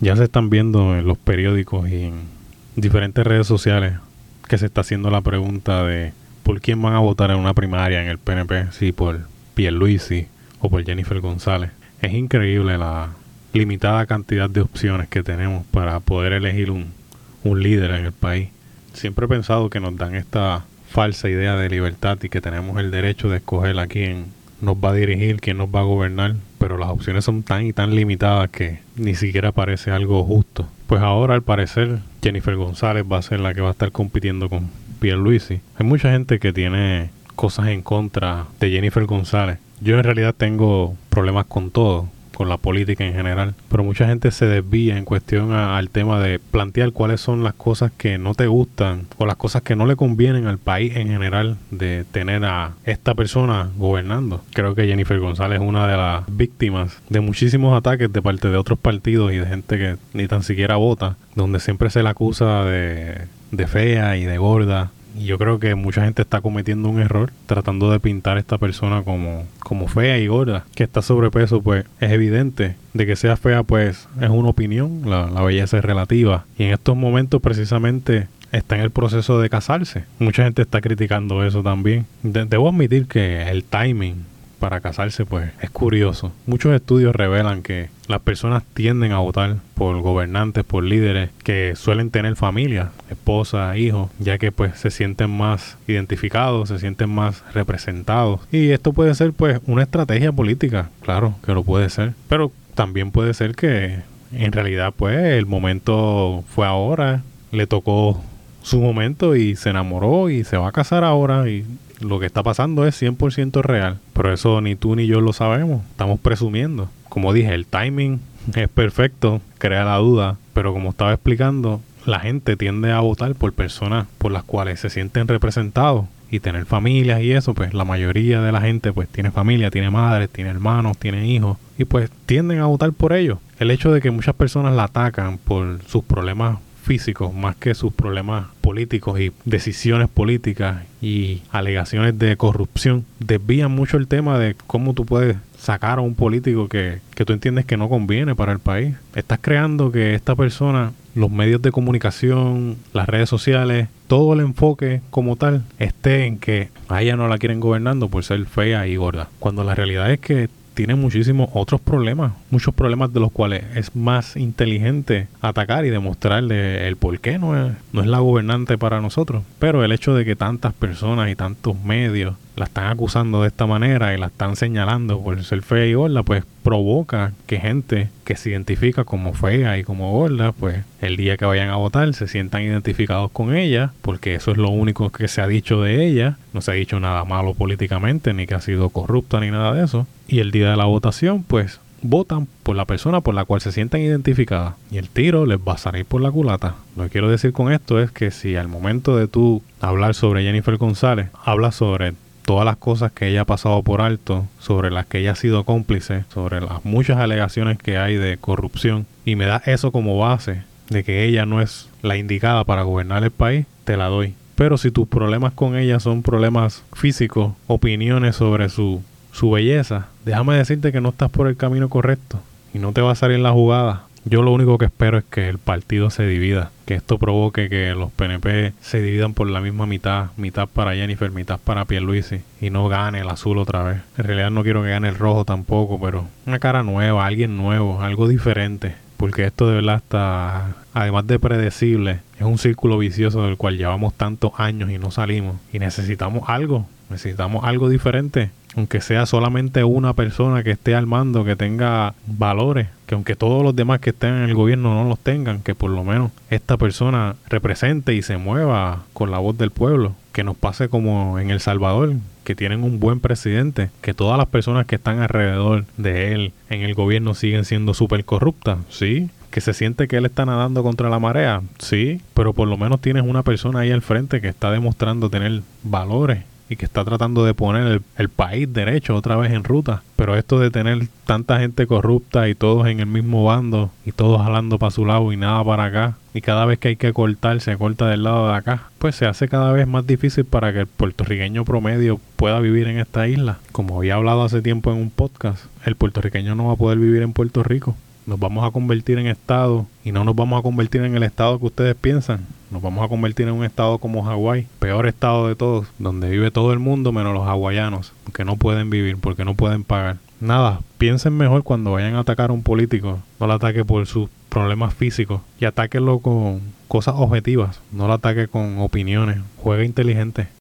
Ya se están viendo en los periódicos y en diferentes redes sociales que se está haciendo la pregunta de por quién van a votar en una primaria en el PNP, si por Pierluisi o por Jennifer González. Es increíble la limitada cantidad de opciones que tenemos para poder elegir un, un líder en el país. Siempre he pensado que nos dan esta falsa idea de libertad y que tenemos el derecho de escoger a quién nos va a dirigir, quién nos va a gobernar, pero las opciones son tan y tan limitadas que ni siquiera parece algo justo. Pues ahora al parecer Jennifer González va a ser la que va a estar compitiendo con Pierre Luisi. Hay mucha gente que tiene cosas en contra de Jennifer González. Yo en realidad tengo problemas con todo, con la política en general. Pero mucha gente se desvía en cuestión al tema de plantear cuáles son las cosas que no te gustan o las cosas que no le convienen al país en general de tener a esta persona gobernando. Creo que Jennifer González es una de las víctimas de muchísimos ataques de parte de otros partidos y de gente que ni tan siquiera vota, donde siempre se le acusa de, de fea y de gorda yo creo que mucha gente está cometiendo un error tratando de pintar a esta persona como, como fea y gorda. Que está sobrepeso, pues es evidente. De que sea fea, pues es una opinión. La, belleza es relativa. Y en estos momentos, precisamente, está en el proceso de casarse. Mucha gente está criticando eso también. debo admitir que el timing para casarse, pues es curioso. Muchos estudios revelan que las personas tienden a votar por gobernantes, por líderes que suelen tener familia, esposa, hijos, ya que pues se sienten más identificados, se sienten más representados. Y esto puede ser pues una estrategia política, claro que lo puede ser, pero también puede ser que en realidad pues el momento fue ahora, le tocó su momento y se enamoró y se va a casar ahora y lo que está pasando es 100% real, pero eso ni tú ni yo lo sabemos, estamos presumiendo. Como dije, el timing es perfecto, crea la duda, pero como estaba explicando, la gente tiende a votar por personas por las cuales se sienten representados y tener familias y eso, pues la mayoría de la gente pues tiene familia, tiene madres, tiene hermanos, tiene hijos y pues tienden a votar por ellos. El hecho de que muchas personas la atacan por sus problemas físicos más que sus problemas políticos y decisiones políticas y alegaciones de corrupción desvían mucho el tema de cómo tú puedes sacar a un político que, que tú entiendes que no conviene para el país. Estás creando que esta persona, los medios de comunicación, las redes sociales, todo el enfoque como tal esté en que a ella no la quieren gobernando por ser fea y gorda. Cuando la realidad es que tiene muchísimos otros problemas, muchos problemas de los cuales es más inteligente atacar y demostrarle el por qué no es, no es la gobernante para nosotros. Pero el hecho de que tantas personas y tantos medios la están acusando de esta manera y la están señalando por ser fea y gorda, pues provoca que gente que se identifica como fea y como gorda, pues el día que vayan a votar se sientan identificados con ella, porque eso es lo único que se ha dicho de ella, no se ha dicho nada malo políticamente, ni que ha sido corrupta, ni nada de eso. Y el día de la votación, pues votan por la persona por la cual se sientan identificadas y el tiro les va a salir por la culata. Lo que quiero decir con esto es que si al momento de tú hablar sobre Jennifer González, hablas sobre todas las cosas que ella ha pasado por alto, sobre las que ella ha sido cómplice, sobre las muchas alegaciones que hay de corrupción, y me da eso como base de que ella no es la indicada para gobernar el país, te la doy. Pero si tus problemas con ella son problemas físicos, opiniones sobre su, su belleza, déjame decirte que no estás por el camino correcto y no te va a salir la jugada. Yo lo único que espero es que el partido se divida, que esto provoque que los PNP se dividan por la misma mitad, mitad para Jennifer, mitad para Pierluisi y no gane el azul otra vez. En realidad no quiero que gane el rojo tampoco, pero una cara nueva, alguien nuevo, algo diferente, porque esto de verdad está, además de predecible, es un círculo vicioso del cual llevamos tantos años y no salimos y necesitamos algo, necesitamos algo diferente aunque sea solamente una persona que esté al mando, que tenga valores, que aunque todos los demás que estén en el gobierno no los tengan, que por lo menos esta persona represente y se mueva con la voz del pueblo, que nos pase como en El Salvador, que tienen un buen presidente, que todas las personas que están alrededor de él en el gobierno siguen siendo súper corruptas, sí, que se siente que él está nadando contra la marea, sí, pero por lo menos tienes una persona ahí al frente que está demostrando tener valores y que está tratando de poner el, país derecho otra vez en ruta. Pero esto de tener tanta gente corrupta y todos en el mismo bando y todos jalando para su lado y nada para acá, y cada vez que hay que cortar se corta del lado de acá, pues se hace cada vez más difícil para que el puertorriqueño promedio pueda vivir en esta isla. Como había hablado hace tiempo en un podcast, el puertorriqueño no va a poder vivir en Puerto Rico. Nos vamos a convertir en Estado y no nos vamos a convertir en el Estado que ustedes piensan. Nos vamos a convertir en un Estado como Hawái, peor Estado de todos, donde vive todo el mundo menos los hawaianos, que no pueden vivir porque no pueden pagar. Nada, piensen mejor cuando vayan a atacar a un político. No lo ataque por sus problemas físicos y atáquenlo con cosas objetivas. No lo ataque con opiniones. Juega inteligente.